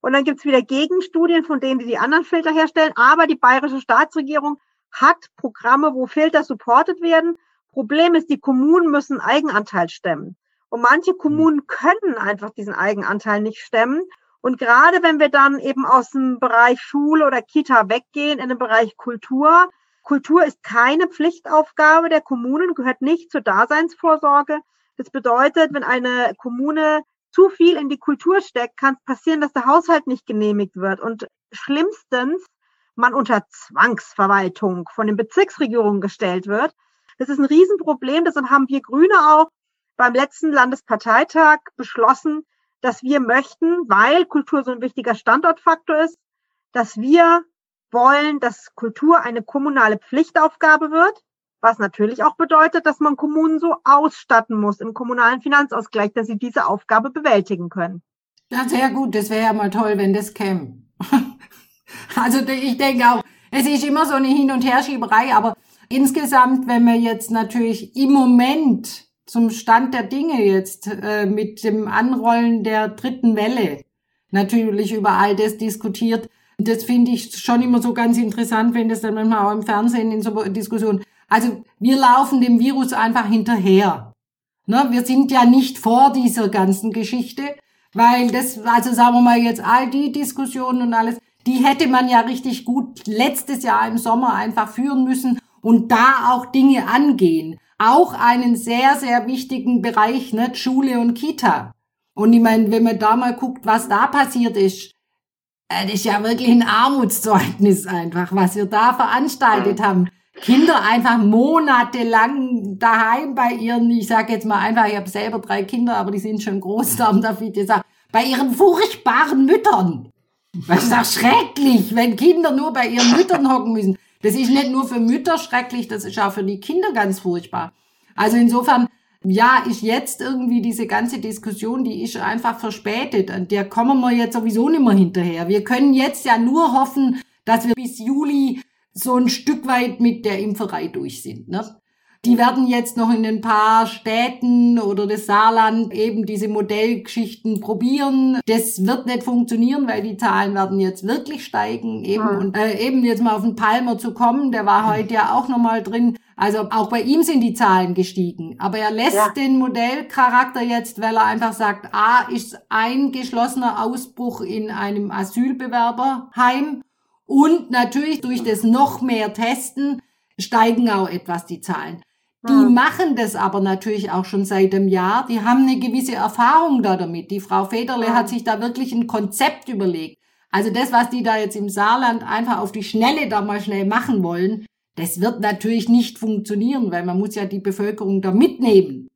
Und dann gibt's wieder Gegenstudien von denen, die die anderen Filter herstellen. Aber die bayerische Staatsregierung hat Programme, wo Filter supported werden. Problem ist, die Kommunen müssen Eigenanteil stemmen. Und manche Kommunen können einfach diesen Eigenanteil nicht stemmen. Und gerade wenn wir dann eben aus dem Bereich Schule oder Kita weggehen in den Bereich Kultur, Kultur ist keine Pflichtaufgabe der Kommunen, gehört nicht zur Daseinsvorsorge. Das bedeutet, wenn eine Kommune zu viel in die Kultur steckt, kann es passieren, dass der Haushalt nicht genehmigt wird. Und schlimmstens man unter Zwangsverwaltung von den Bezirksregierungen gestellt wird. Das ist ein Riesenproblem. Deshalb haben wir Grüne auch beim letzten Landesparteitag beschlossen, dass wir möchten, weil Kultur so ein wichtiger Standortfaktor ist, dass wir wollen, dass Kultur eine kommunale Pflichtaufgabe wird, was natürlich auch bedeutet, dass man Kommunen so ausstatten muss im kommunalen Finanzausgleich, dass sie diese Aufgabe bewältigen können. Ja, sehr gut. Das wäre ja mal toll, wenn das käme. also ich denke auch, es ist immer so eine Hin- und Herschieberei, aber insgesamt, wenn wir jetzt natürlich im Moment zum Stand der Dinge jetzt äh, mit dem Anrollen der dritten Welle natürlich über all das diskutiert. Das finde ich schon immer so ganz interessant, wenn das dann manchmal auch im Fernsehen in so Diskussionen. Also wir laufen dem Virus einfach hinterher. Ne? Wir sind ja nicht vor dieser ganzen Geschichte, weil das, also sagen wir mal jetzt all die Diskussionen und alles, die hätte man ja richtig gut letztes Jahr im Sommer einfach führen müssen und da auch Dinge angehen auch einen sehr, sehr wichtigen Bereich, ne? Schule und Kita. Und ich meine, wenn man da mal guckt, was da passiert ist, äh, das ist ja wirklich ein Armutszeugnis einfach, was wir da veranstaltet haben. Kinder einfach monatelang daheim bei ihren, ich sage jetzt mal einfach, ich habe selber drei Kinder, aber die sind schon groß, darum darf ich dir sagen, bei ihren furchtbaren Müttern. Das ist doch schrecklich, wenn Kinder nur bei ihren Müttern hocken müssen. Das ist nicht nur für Mütter schrecklich, das ist auch für die Kinder ganz furchtbar. Also insofern, ja, ist jetzt irgendwie diese ganze Diskussion, die ist einfach verspätet. An der kommen wir jetzt sowieso nicht mehr hinterher. Wir können jetzt ja nur hoffen, dass wir bis Juli so ein Stück weit mit der Impferei durch sind. Ne? Die werden jetzt noch in ein paar Städten oder das Saarland eben diese Modellgeschichten probieren. Das wird nicht funktionieren, weil die Zahlen werden jetzt wirklich steigen. Eben mhm. und äh, eben jetzt mal auf den Palmer zu kommen, der war heute ja auch nochmal drin. Also auch bei ihm sind die Zahlen gestiegen. Aber er lässt ja. den Modellcharakter jetzt, weil er einfach sagt, A ist ein geschlossener Ausbruch in einem Asylbewerberheim und natürlich durch das noch mehr Testen steigen auch etwas die Zahlen. Die hm. machen das aber natürlich auch schon seit einem Jahr. Die haben eine gewisse Erfahrung da damit. Die Frau Federle hm. hat sich da wirklich ein Konzept überlegt. Also das, was die da jetzt im Saarland einfach auf die Schnelle da mal schnell machen wollen, das wird natürlich nicht funktionieren, weil man muss ja die Bevölkerung da mitnehmen.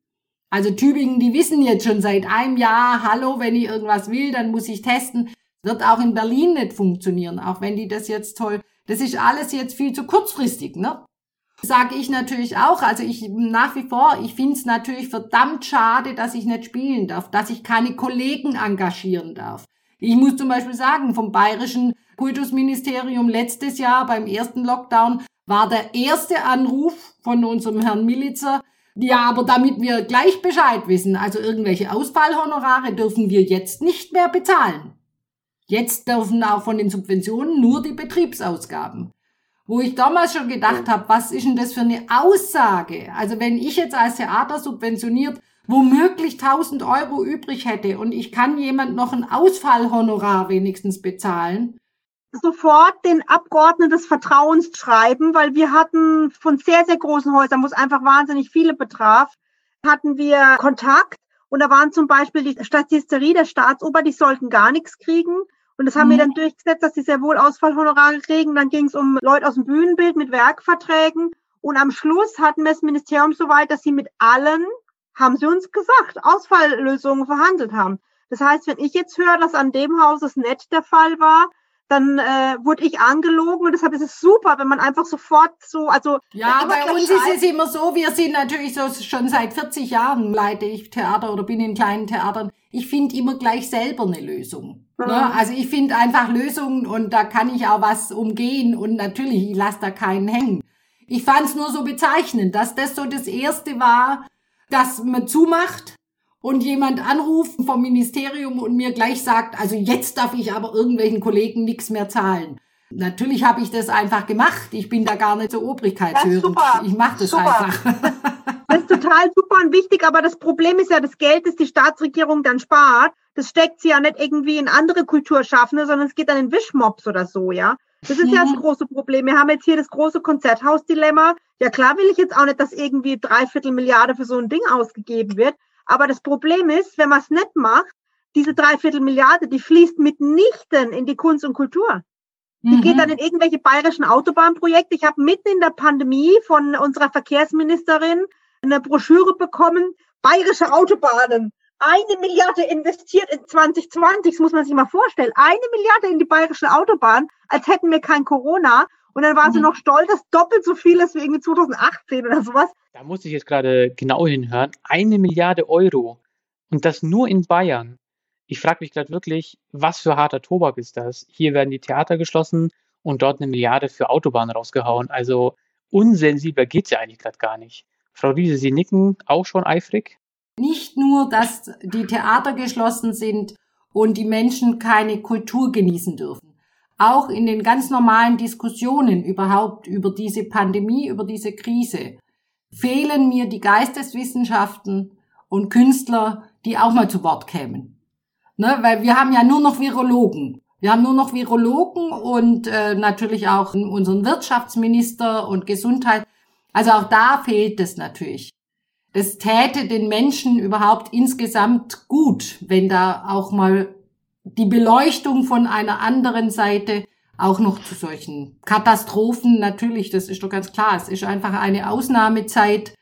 Also Tübingen, die wissen jetzt schon seit einem Jahr, hallo, wenn ich irgendwas will, dann muss ich testen. Wird auch in Berlin nicht funktionieren, auch wenn die das jetzt toll. Das ist alles jetzt viel zu kurzfristig, ne? Sage ich natürlich auch. Also ich nach wie vor, ich finde es natürlich verdammt schade, dass ich nicht spielen darf, dass ich keine Kollegen engagieren darf. Ich muss zum Beispiel sagen, vom bayerischen Kultusministerium letztes Jahr beim ersten Lockdown war der erste Anruf von unserem Herrn Militzer, ja, aber damit wir gleich Bescheid wissen, also irgendwelche Ausfallhonorare dürfen wir jetzt nicht mehr bezahlen. Jetzt dürfen auch von den Subventionen nur die Betriebsausgaben wo ich damals schon gedacht habe, was ist denn das für eine Aussage? Also wenn ich jetzt als Theater subventioniert womöglich 1000 Euro übrig hätte und ich kann jemand noch ein Ausfallhonorar wenigstens bezahlen. Sofort den Abgeordneten des Vertrauens schreiben, weil wir hatten von sehr, sehr großen Häusern, wo es einfach wahnsinnig viele betraf, hatten wir Kontakt und da waren zum Beispiel die Statisterie der Staatsoper, die sollten gar nichts kriegen. Und das haben mhm. wir dann durchgesetzt, dass die sehr wohl Ausfallhonorare kriegen. Dann ging es um Leute aus dem Bühnenbild mit Werkverträgen. Und am Schluss hatten wir das Ministerium so weit, dass sie mit allen, haben sie uns gesagt, Ausfalllösungen verhandelt haben. Das heißt, wenn ich jetzt höre, dass an dem Haus es nicht der Fall war, dann äh, wurde ich angelogen und deshalb ist es super, wenn man einfach sofort so, also ja, bei uns ist es immer so, wir sind natürlich so schon seit 40 Jahren leite ich Theater oder bin in kleinen Theatern. Ich finde immer gleich selber eine Lösung. Mhm. Ne? Also ich finde einfach Lösungen und da kann ich auch was umgehen und natürlich, ich lasse da keinen hängen. Ich fand es nur so bezeichnend, dass das so das erste war, dass man zumacht und jemand anruft vom Ministerium und mir gleich sagt, also jetzt darf ich aber irgendwelchen Kollegen nichts mehr zahlen. Natürlich habe ich das einfach gemacht. Ich bin da gar nicht so obrigkeitshörend. Ich mache das super. einfach. Das ist total super und wichtig, aber das Problem ist ja, das Geld, das die Staatsregierung dann spart, das steckt sie ja nicht irgendwie in andere Kulturschaffende, sondern es geht an den Wischmops oder so, ja. Das ist ja das mhm. große Problem. Wir haben jetzt hier das große Konzerthausdilemma. Ja, klar will ich jetzt auch nicht, dass irgendwie dreiviertel Milliarde für so ein Ding ausgegeben wird. Aber das Problem ist, wenn man es nicht macht, diese Dreiviertel Milliarde, die fließt mitnichten in die Kunst und Kultur. Die mhm. geht dann in irgendwelche bayerischen Autobahnprojekte. Ich habe mitten in der Pandemie von unserer Verkehrsministerin eine Broschüre bekommen, bayerische Autobahnen. Eine Milliarde investiert in 2020, das muss man sich mal vorstellen. Eine Milliarde in die bayerischen Autobahnen, als hätten wir kein Corona. Und dann war mhm. sie noch stolz, dass doppelt so viel ist wie irgendwie 2018 oder sowas. Da muss ich jetzt gerade genau hinhören. Eine Milliarde Euro. Und das nur in Bayern. Ich frage mich gerade wirklich, was für harter Tobak ist das? Hier werden die Theater geschlossen und dort eine Milliarde für Autobahnen rausgehauen. Also unsensibler geht es ja eigentlich gerade gar nicht. Frau Riese, Sie nicken auch schon eifrig? Nicht nur, dass die Theater geschlossen sind und die Menschen keine Kultur genießen dürfen auch in den ganz normalen Diskussionen überhaupt über diese Pandemie, über diese Krise, fehlen mir die Geisteswissenschaften und Künstler, die auch mal zu Wort kämen. Ne? Weil wir haben ja nur noch Virologen. Wir haben nur noch Virologen und äh, natürlich auch unseren Wirtschaftsminister und Gesundheit. Also auch da fehlt es natürlich. Es täte den Menschen überhaupt insgesamt gut, wenn da auch mal die Beleuchtung von einer anderen Seite auch noch zu solchen Katastrophen. Natürlich, das ist doch ganz klar. Es ist einfach eine Ausnahmezeit,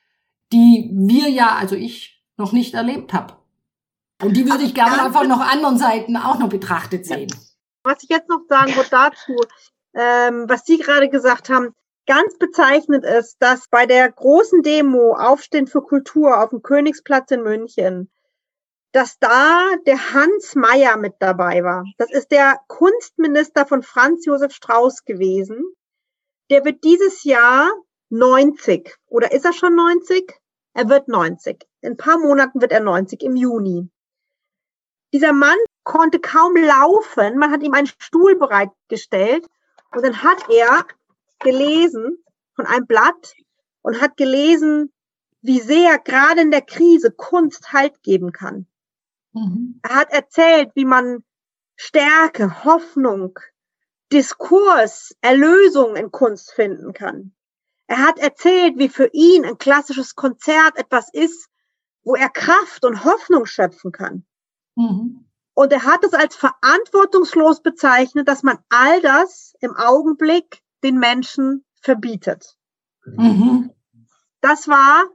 die wir ja, also ich, noch nicht erlebt habe. Und die würde ich gerne von noch anderen Seiten auch noch betrachtet sehen. Was ich jetzt noch sagen würde dazu, ähm, was Sie gerade gesagt haben, ganz bezeichnend ist, dass bei der großen Demo Aufstehen für Kultur auf dem Königsplatz in München dass da der Hans Meyer mit dabei war. Das ist der Kunstminister von Franz Josef Strauß gewesen. Der wird dieses Jahr 90. Oder ist er schon 90? Er wird 90. In ein paar Monaten wird er 90, im Juni. Dieser Mann konnte kaum laufen. Man hat ihm einen Stuhl bereitgestellt. Und dann hat er gelesen von einem Blatt und hat gelesen, wie sehr gerade in der Krise Kunst Halt geben kann. Mhm. Er hat erzählt, wie man Stärke, Hoffnung, Diskurs, Erlösung in Kunst finden kann. Er hat erzählt, wie für ihn ein klassisches Konzert etwas ist, wo er Kraft und Hoffnung schöpfen kann. Mhm. Und er hat es als verantwortungslos bezeichnet, dass man all das im Augenblick den Menschen verbietet. Mhm. Das war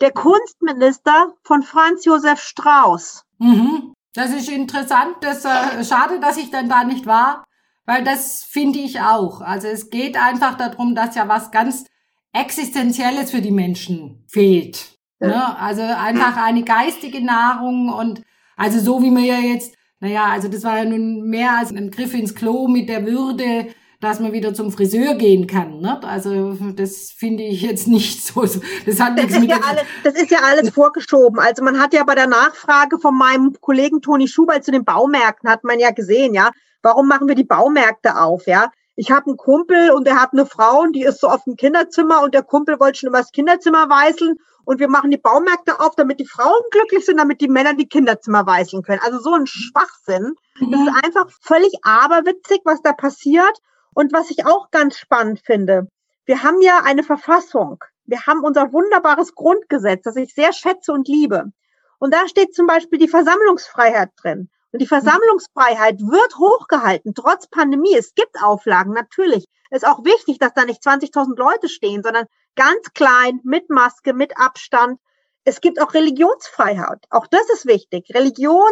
der Kunstminister von Franz Josef Strauß. Mhm. Das ist interessant. Das äh, schade, dass ich dann da nicht war, weil das finde ich auch. Also es geht einfach darum, dass ja was ganz Existenzielles für die Menschen fehlt. Ne? Also einfach eine geistige Nahrung und also so wie man ja jetzt, naja, also das war ja nun mehr als ein Griff ins Klo mit der Würde dass man wieder zum Friseur gehen kann. Ne? Also das finde ich jetzt nicht so. Das hat das ist, ja alles, das ist ja alles vorgeschoben. Also man hat ja bei der Nachfrage von meinem Kollegen Toni Schubert zu den Baumärkten, hat man ja gesehen, ja, warum machen wir die Baumärkte auf, ja? Ich habe einen Kumpel und der hat eine Frau und die ist so auf dem Kinderzimmer und der Kumpel wollte schon immer das Kinderzimmer weißeln und wir machen die Baumärkte auf, damit die Frauen glücklich sind, damit die Männer die Kinderzimmer weißeln können. Also so ein Schwachsinn. Das ist einfach völlig aberwitzig, was da passiert. Und was ich auch ganz spannend finde, wir haben ja eine Verfassung. Wir haben unser wunderbares Grundgesetz, das ich sehr schätze und liebe. Und da steht zum Beispiel die Versammlungsfreiheit drin. Und die Versammlungsfreiheit wird hochgehalten, trotz Pandemie. Es gibt Auflagen, natürlich. Es ist auch wichtig, dass da nicht 20.000 Leute stehen, sondern ganz klein, mit Maske, mit Abstand. Es gibt auch Religionsfreiheit. Auch das ist wichtig. Religion,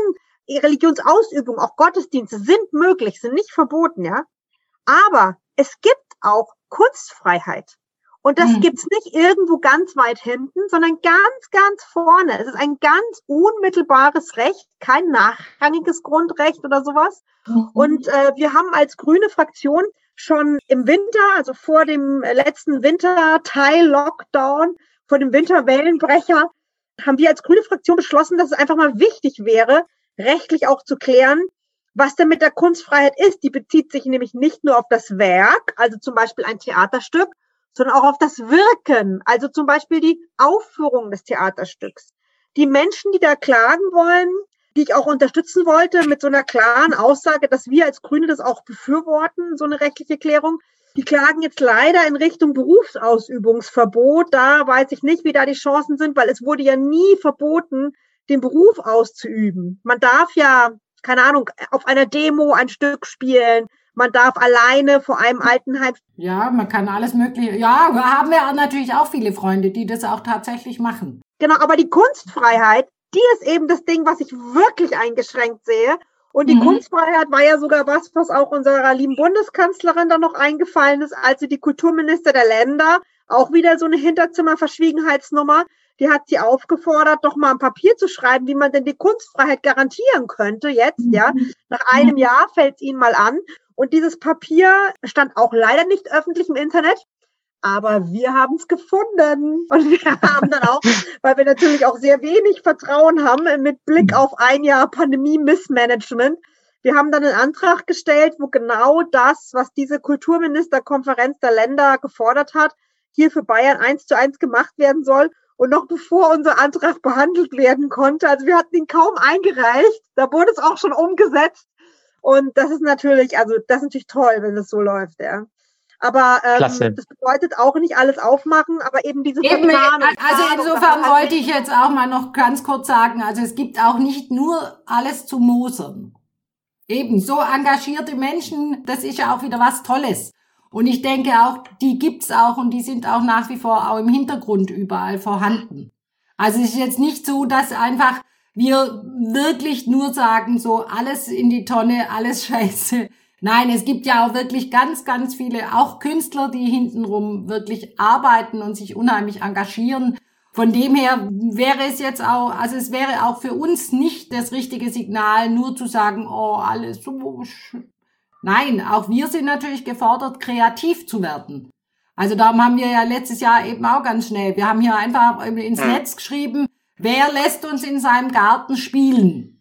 Religionsausübung, auch Gottesdienste sind möglich, sind nicht verboten, ja. Aber es gibt auch Kunstfreiheit. Und das mhm. gibt's nicht irgendwo ganz weit hinten, sondern ganz, ganz vorne. Es ist ein ganz unmittelbares Recht, kein nachrangiges Grundrecht oder sowas. Mhm. Und äh, wir haben als grüne Fraktion schon im Winter, also vor dem letzten Winterteil Lockdown, vor dem Winterwellenbrecher, haben wir als grüne Fraktion beschlossen, dass es einfach mal wichtig wäre, rechtlich auch zu klären, was denn mit der Kunstfreiheit ist. Die bezieht sich nämlich nicht nur auf das Werk, also zum Beispiel ein Theaterstück, sondern auch auf das Wirken, also zum Beispiel die Aufführung des Theaterstücks. Die Menschen, die da klagen wollen, die ich auch unterstützen wollte mit so einer klaren Aussage, dass wir als Grüne das auch befürworten, so eine rechtliche Klärung. Die klagen jetzt leider in Richtung Berufsausübungsverbot. Da weiß ich nicht, wie da die Chancen sind, weil es wurde ja nie verboten, den Beruf auszuüben. Man darf ja, keine Ahnung, auf einer Demo ein Stück spielen. Man darf alleine vor einem Altenheim. Ja, man kann alles Mögliche. Ja, haben wir natürlich auch viele Freunde, die das auch tatsächlich machen. Genau, aber die Kunstfreiheit, die ist eben das Ding, was ich wirklich eingeschränkt sehe. Und die mhm. Kunstfreiheit war ja sogar was, was auch unserer lieben Bundeskanzlerin dann noch eingefallen ist, als sie die Kulturminister der Länder, auch wieder so eine Hinterzimmerverschwiegenheitsnummer, die hat sie aufgefordert, doch mal ein Papier zu schreiben, wie man denn die Kunstfreiheit garantieren könnte jetzt, ja. Mhm. Nach einem Jahr fällt es ihnen mal an. Und dieses Papier stand auch leider nicht öffentlich im Internet. Aber wir haben es gefunden. Und wir haben dann auch, weil wir natürlich auch sehr wenig Vertrauen haben mit Blick mhm. auf ein Jahr Pandemie-Missmanagement, wir haben dann einen Antrag gestellt, wo genau das, was diese Kulturministerkonferenz der Länder gefordert hat, hier für Bayern eins zu eins gemacht werden soll. Und noch bevor unser Antrag behandelt werden konnte, also wir hatten ihn kaum eingereicht, da wurde es auch schon umgesetzt. Und das ist natürlich, also das ist natürlich toll, wenn das so läuft, ja. Aber ähm, das bedeutet auch nicht alles aufmachen, aber eben diese eben, Verplanung. Also insofern wollte ich jetzt auch mal noch ganz kurz sagen, also es gibt auch nicht nur alles zu mosern. Eben, so engagierte Menschen, das ist ja auch wieder was Tolles. Und ich denke auch, die gibt's auch und die sind auch nach wie vor auch im Hintergrund überall vorhanden. Also es ist jetzt nicht so, dass einfach wir wirklich nur sagen, so alles in die Tonne, alles scheiße. Nein, es gibt ja auch wirklich ganz, ganz viele, auch Künstler, die hintenrum wirklich arbeiten und sich unheimlich engagieren. Von dem her wäre es jetzt auch, also es wäre auch für uns nicht das richtige Signal, nur zu sagen, oh, alles so. Nein, auch wir sind natürlich gefordert, kreativ zu werden. Also darum haben wir ja letztes Jahr eben auch ganz schnell, wir haben hier einfach ins Netz geschrieben, wer lässt uns in seinem Garten spielen?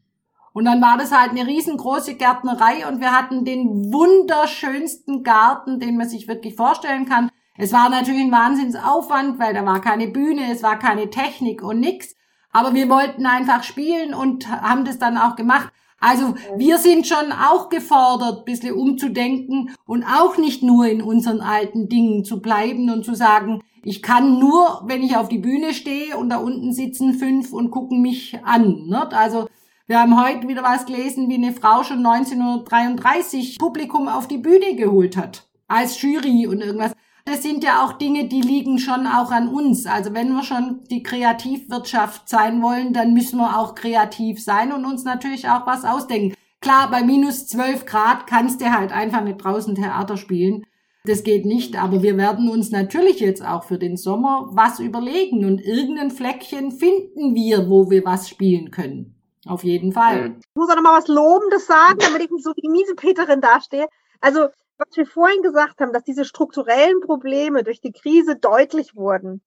Und dann war das halt eine riesengroße Gärtnerei und wir hatten den wunderschönsten Garten, den man sich wirklich vorstellen kann. Es war natürlich ein Wahnsinnsaufwand, weil da war keine Bühne, es war keine Technik und nix. Aber wir wollten einfach spielen und haben das dann auch gemacht. Also wir sind schon auch gefordert, bisschen umzudenken und auch nicht nur in unseren alten Dingen zu bleiben und zu sagen, ich kann nur, wenn ich auf die Bühne stehe und da unten sitzen fünf und gucken mich an. Ne? Also wir haben heute wieder was gelesen, wie eine Frau schon 1933 Publikum auf die Bühne geholt hat. Als Jury und irgendwas. Das sind ja auch Dinge, die liegen schon auch an uns. Also wenn wir schon die Kreativwirtschaft sein wollen, dann müssen wir auch kreativ sein und uns natürlich auch was ausdenken. Klar, bei minus 12 Grad kannst du halt einfach nicht draußen Theater spielen. Das geht nicht, aber wir werden uns natürlich jetzt auch für den Sommer was überlegen und irgendein Fleckchen finden wir, wo wir was spielen können. Auf jeden Fall. Ich muss auch noch mal was Lobendes sagen, damit ich nicht so wie miese Peterin dastehe. Also, was wir vorhin gesagt haben, dass diese strukturellen Probleme durch die Krise deutlich wurden.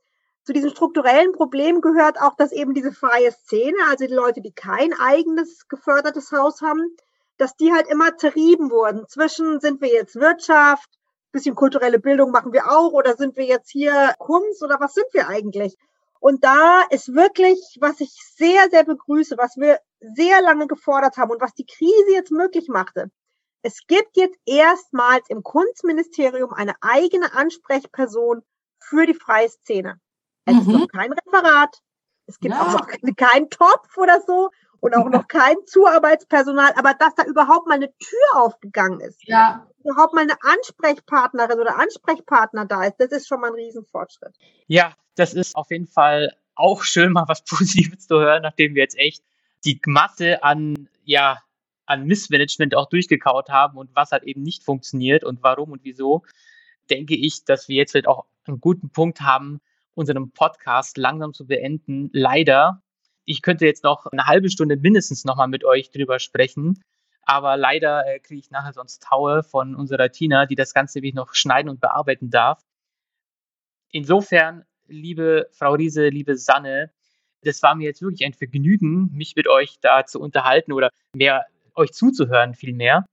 Zu diesen strukturellen Problemen gehört auch, dass eben diese freie Szene, also die Leute, die kein eigenes gefördertes Haus haben, dass die halt immer zerrieben wurden. Zwischen sind wir jetzt Wirtschaft, bisschen kulturelle Bildung machen wir auch oder sind wir jetzt hier Kunst oder was sind wir eigentlich? Und da ist wirklich, was ich sehr, sehr begrüße, was wir sehr lange gefordert haben und was die Krise jetzt möglich machte. Es gibt jetzt erstmals im Kunstministerium eine eigene Ansprechperson für die freie Szene. Es mhm. ist noch kein Referat. Es gibt ja. auch noch keinen Topf oder so und auch noch kein Zuarbeitspersonal, aber dass da überhaupt mal eine Tür aufgegangen ist, ja. überhaupt mal eine Ansprechpartnerin oder Ansprechpartner da ist, das ist schon mal ein Riesenfortschritt. Ja, das ist auf jeden Fall auch schön, mal was Positives zu hören, nachdem wir jetzt echt die Masse an, ja, an Missmanagement auch durchgekaut haben und was halt eben nicht funktioniert und warum und wieso, denke ich, dass wir jetzt vielleicht auch einen guten Punkt haben, unseren Podcast langsam zu beenden. Leider. Ich könnte jetzt noch eine halbe Stunde mindestens nochmal mit euch drüber sprechen. Aber leider äh, kriege ich nachher sonst Taue von unserer Tina, die das Ganze wirklich noch schneiden und bearbeiten darf. Insofern, liebe Frau Riese, liebe Sanne, das war mir jetzt wirklich ein Vergnügen, mich mit euch da zu unterhalten oder mehr euch zuzuhören vielmehr.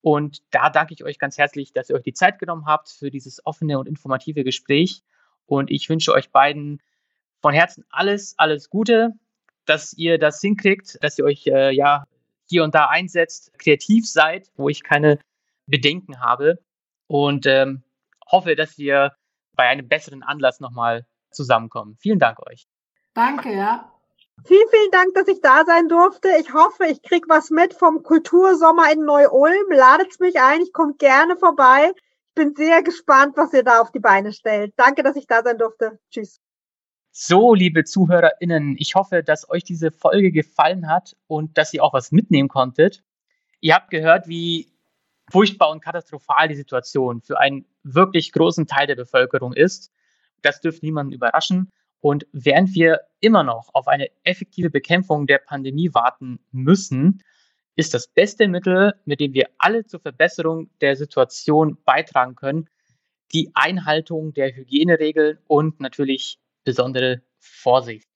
Und da danke ich euch ganz herzlich, dass ihr euch die Zeit genommen habt für dieses offene und informative Gespräch. Und ich wünsche euch beiden von Herzen alles, alles Gute, dass ihr das hinkriegt, dass ihr euch äh, ja hier und da einsetzt, kreativ seid, wo ich keine Bedenken habe. Und ähm, hoffe, dass wir bei einem besseren Anlass nochmal zusammenkommen. Vielen Dank euch. Danke, ja. Vielen, vielen Dank, dass ich da sein durfte. Ich hoffe, ich krieg was mit vom Kultursommer in Neu-Ulm. Ladet's mich ein, ich komme gerne vorbei. Ich bin sehr gespannt, was ihr da auf die Beine stellt. Danke, dass ich da sein durfte. Tschüss. So, liebe ZuhörerInnen, ich hoffe, dass euch diese Folge gefallen hat und dass ihr auch was mitnehmen konntet. Ihr habt gehört, wie furchtbar und katastrophal die Situation für einen wirklich großen Teil der Bevölkerung ist. Das dürfte niemanden überraschen. Und während wir immer noch auf eine effektive Bekämpfung der Pandemie warten müssen, ist das beste Mittel, mit dem wir alle zur Verbesserung der Situation beitragen können, die Einhaltung der Hygieneregeln und natürlich besondere Vorsicht.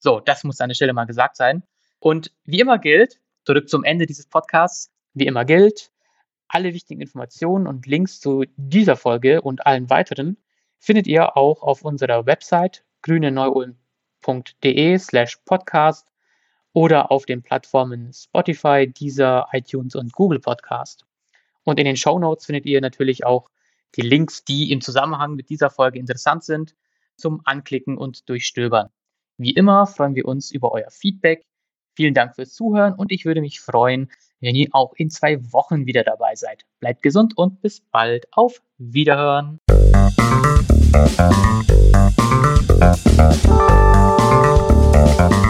So, das muss an der Stelle mal gesagt sein. Und wie immer gilt, zurück zum Ende dieses Podcasts, wie immer gilt, alle wichtigen Informationen und Links zu dieser Folge und allen weiteren findet ihr auch auf unserer Website grüneneuulm.de slash podcast oder auf den Plattformen Spotify, Deezer, iTunes und Google Podcast. Und in den Show Notes findet ihr natürlich auch die Links, die im Zusammenhang mit dieser Folge interessant sind, zum Anklicken und Durchstöbern. Wie immer freuen wir uns über euer Feedback. Vielen Dank fürs Zuhören und ich würde mich freuen, wenn ihr auch in zwei Wochen wieder dabei seid. Bleibt gesund und bis bald. Auf Wiederhören. Thank you.